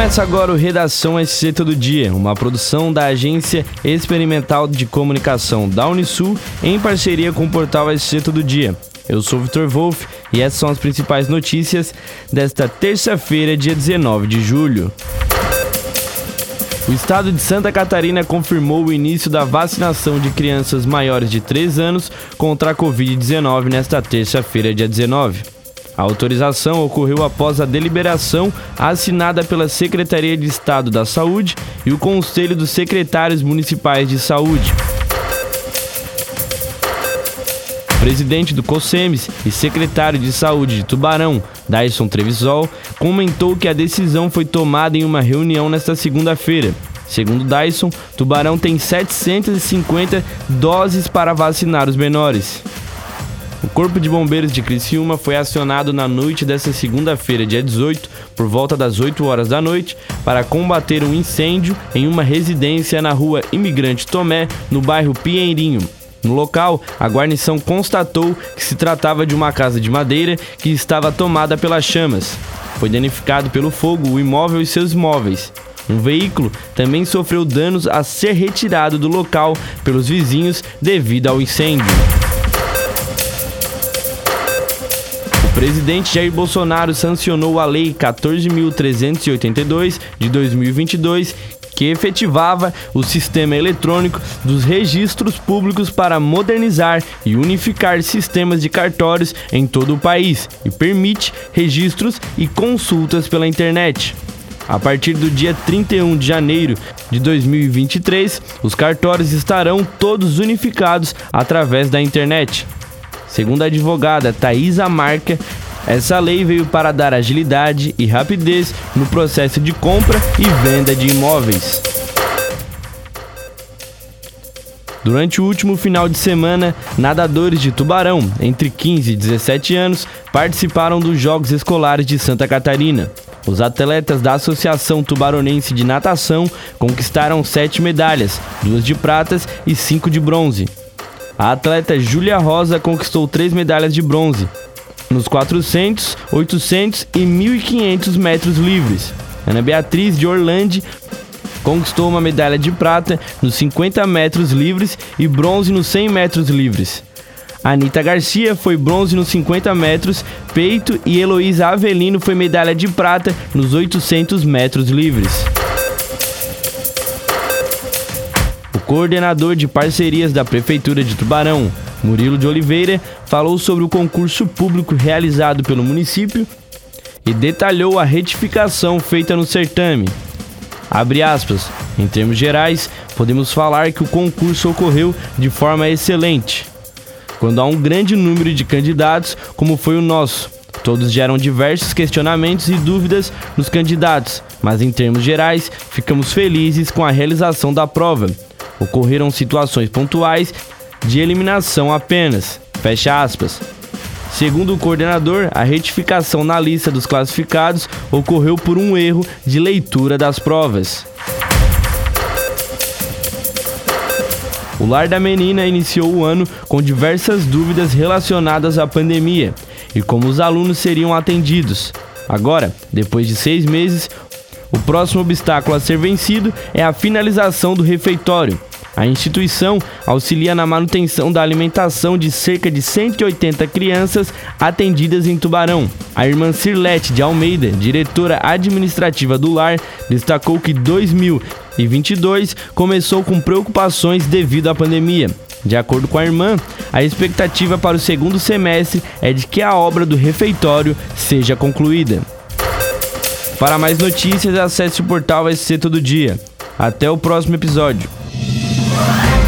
Começa agora o Redação SC Todo Dia, uma produção da Agência Experimental de Comunicação da Unisul em parceria com o portal SC Todo Dia. Eu sou Vitor Wolff e essas são as principais notícias desta terça-feira, dia 19 de julho. O estado de Santa Catarina confirmou o início da vacinação de crianças maiores de 3 anos contra a Covid-19 nesta terça-feira, dia 19. A autorização ocorreu após a deliberação assinada pela Secretaria de Estado da Saúde e o Conselho dos Secretários Municipais de Saúde. Presidente do COSEMES e secretário de Saúde de Tubarão, Dyson Trevisol, comentou que a decisão foi tomada em uma reunião nesta segunda-feira. Segundo Dyson, Tubarão tem 750 doses para vacinar os menores. O Corpo de Bombeiros de Criciúma foi acionado na noite desta segunda-feira, dia 18, por volta das 8 horas da noite, para combater um incêndio em uma residência na rua Imigrante Tomé, no bairro Pinheirinho. No local, a guarnição constatou que se tratava de uma casa de madeira que estava tomada pelas chamas. Foi danificado pelo fogo o imóvel e seus móveis. Um veículo também sofreu danos a ser retirado do local pelos vizinhos devido ao incêndio. Presidente Jair Bolsonaro sancionou a Lei 14.382 de 2022 que efetivava o sistema eletrônico dos registros públicos para modernizar e unificar sistemas de cartórios em todo o país e permite registros e consultas pela internet. A partir do dia 31 de janeiro de 2023, os cartórios estarão todos unificados através da internet. Segundo a advogada Thaisa Marca, essa lei veio para dar agilidade e rapidez no processo de compra e venda de imóveis. Durante o último final de semana, nadadores de Tubarão, entre 15 e 17 anos, participaram dos Jogos Escolares de Santa Catarina. Os atletas da Associação Tubaronense de Natação conquistaram sete medalhas, duas de pratas e cinco de bronze. A atleta Júlia Rosa conquistou três medalhas de bronze nos 400, 800 e 1500 metros livres. Ana Beatriz de Orlando conquistou uma medalha de prata nos 50 metros livres e bronze nos 100 metros livres. Anitta Garcia foi bronze nos 50 metros peito e Heloísa Avelino foi medalha de prata nos 800 metros livres. coordenador de parcerias da Prefeitura de Tubarão, Murilo de Oliveira, falou sobre o concurso público realizado pelo município e detalhou a retificação feita no certame. Abre aspas, em termos gerais, podemos falar que o concurso ocorreu de forma excelente. Quando há um grande número de candidatos, como foi o nosso, todos geram diversos questionamentos e dúvidas nos candidatos, mas em termos gerais, ficamos felizes com a realização da prova ocorreram situações pontuais de eliminação apenas. Fecha aspas. Segundo o coordenador, a retificação na lista dos classificados ocorreu por um erro de leitura das provas. O Lar da Menina iniciou o ano com diversas dúvidas relacionadas à pandemia e como os alunos seriam atendidos. Agora, depois de seis meses, o próximo obstáculo a ser vencido é a finalização do refeitório, a instituição auxilia na manutenção da alimentação de cerca de 180 crianças atendidas em Tubarão. A irmã Cirlete de Almeida, diretora administrativa do lar, destacou que 2022 começou com preocupações devido à pandemia. De acordo com a irmã, a expectativa para o segundo semestre é de que a obra do refeitório seja concluída. Para mais notícias, acesse o portal SC Todo Dia. Até o próximo episódio. Bye.